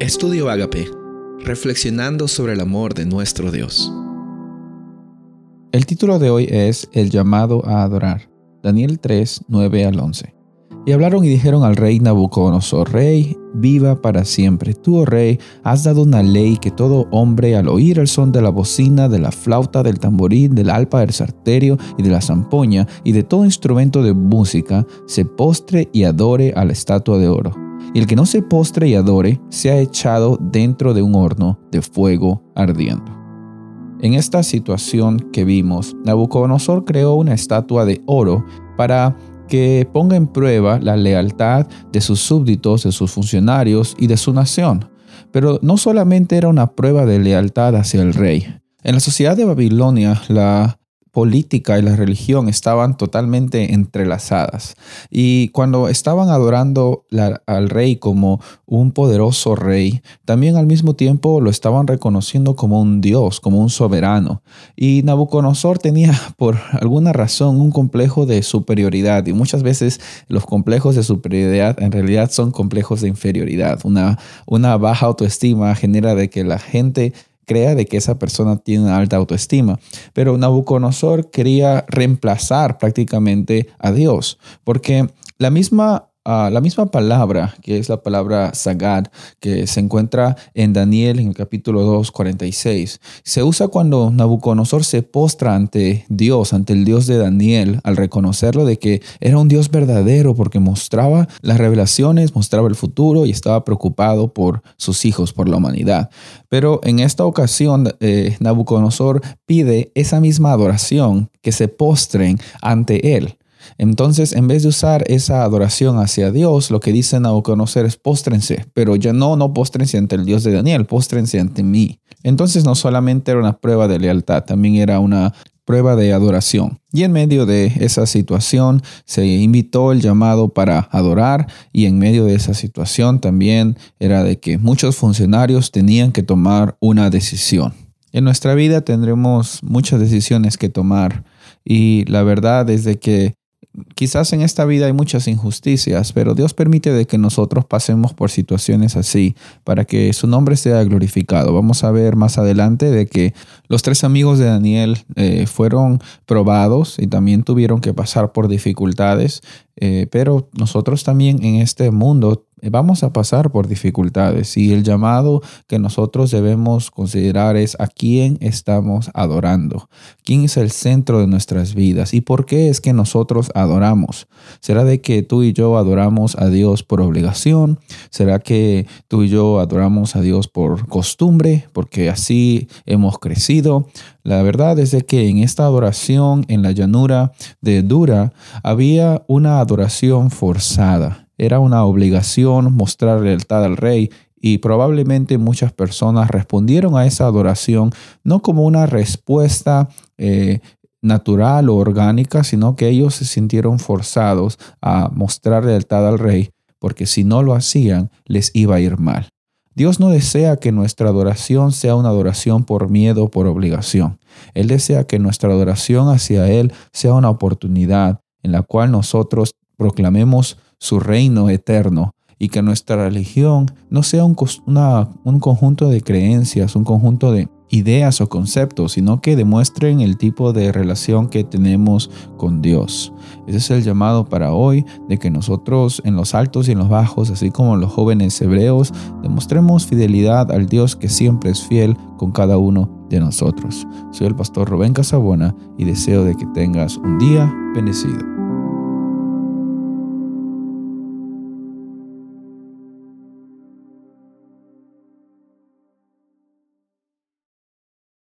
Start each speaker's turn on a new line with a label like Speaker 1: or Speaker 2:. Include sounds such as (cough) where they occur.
Speaker 1: Estudio Agape, reflexionando sobre el amor de nuestro Dios.
Speaker 2: El título de hoy es El llamado a adorar. Daniel 3, 9 al 11. Y hablaron y dijeron al rey Nabucodonosor, Rey, viva para siempre. Tú, oh rey, has dado una ley que todo hombre al oír el son de la bocina, de la flauta, del tamborín, del alpa, del sarterio y de la zampoña y de todo instrumento de música, se postre y adore a la estatua de oro y el que no se postre y adore se ha echado dentro de un horno de fuego ardiendo. En esta situación que vimos, Nabucodonosor creó una estatua de oro para que ponga en prueba la lealtad de sus súbditos, de sus funcionarios y de su nación. Pero no solamente era una prueba de lealtad hacia el rey. En la sociedad de Babilonia, la política y la religión estaban totalmente entrelazadas. Y cuando estaban adorando al rey como un poderoso rey, también al mismo tiempo lo estaban reconociendo como un dios, como un soberano. Y Nabucodonosor tenía (laughs) por alguna razón un complejo de superioridad y muchas veces los complejos de superioridad en realidad son complejos de inferioridad. Una, una baja autoestima genera de que la gente crea de que esa persona tiene una alta autoestima. Pero Nabucodonosor quería reemplazar prácticamente a Dios, porque la misma La misma palabra, que es la palabra Sagad, que se encuentra en Daniel en el capítulo 2, 46, se usa cuando Nabucodonosor se postra ante Dios, ante el Dios de Daniel, al reconocerlo de que era un Dios verdadero porque mostraba las revelaciones, mostraba el futuro y estaba preocupado por sus hijos, por la humanidad. Pero en esta ocasión, eh, Nabucodonosor pide esa misma adoración, que se postren ante él. Entonces, en vez de usar esa adoración hacia Dios, lo que dicen a conocer es póstrense, pero ya no, no póstrense ante el Dios de Daniel, póstrense ante mí. Entonces, no solamente era una prueba de lealtad, también era una prueba de adoración. Y en medio de esa situación se invitó el llamado para adorar y en medio de esa situación también era de que muchos funcionarios tenían que tomar una decisión. En nuestra vida tendremos muchas decisiones que tomar y la verdad es de que quizás en esta vida hay muchas injusticias, pero Dios permite de que nosotros pasemos por situaciones así para que su nombre sea glorificado. Vamos a ver más adelante de que los tres amigos de Daniel eh, fueron probados y también tuvieron que pasar por dificultades, eh, pero nosotros también en este mundo vamos a pasar por dificultades y el llamado que nosotros debemos considerar es a quién estamos adorando, quién es el centro de nuestras vidas y por qué es que nosotros adoramos. ¿Será de que tú y yo adoramos a Dios por obligación? ¿Será que tú y yo adoramos a Dios por costumbre, porque así hemos crecido? La verdad es de que en esta adoración en la llanura de Dura había una adoración forzada era una obligación mostrar lealtad al rey y probablemente muchas personas respondieron a esa adoración no como una respuesta eh, natural o orgánica, sino que ellos se sintieron forzados a mostrar lealtad al rey, porque si no lo hacían, les iba a ir mal. Dios no desea que nuestra adoración sea una adoración por miedo o por obligación. Él desea que nuestra adoración hacia Él sea una oportunidad en la cual nosotros proclamemos su reino eterno y que nuestra religión no sea un, un conjunto de creencias, un conjunto de ideas o conceptos, sino que demuestren el tipo de relación que tenemos con Dios. Ese es el llamado para hoy, de que nosotros en los altos y en los bajos, así como los jóvenes hebreos, demostremos fidelidad al Dios que siempre es fiel con cada uno de nosotros. Soy el pastor Rubén Casabona y deseo de que tengas un día bendecido.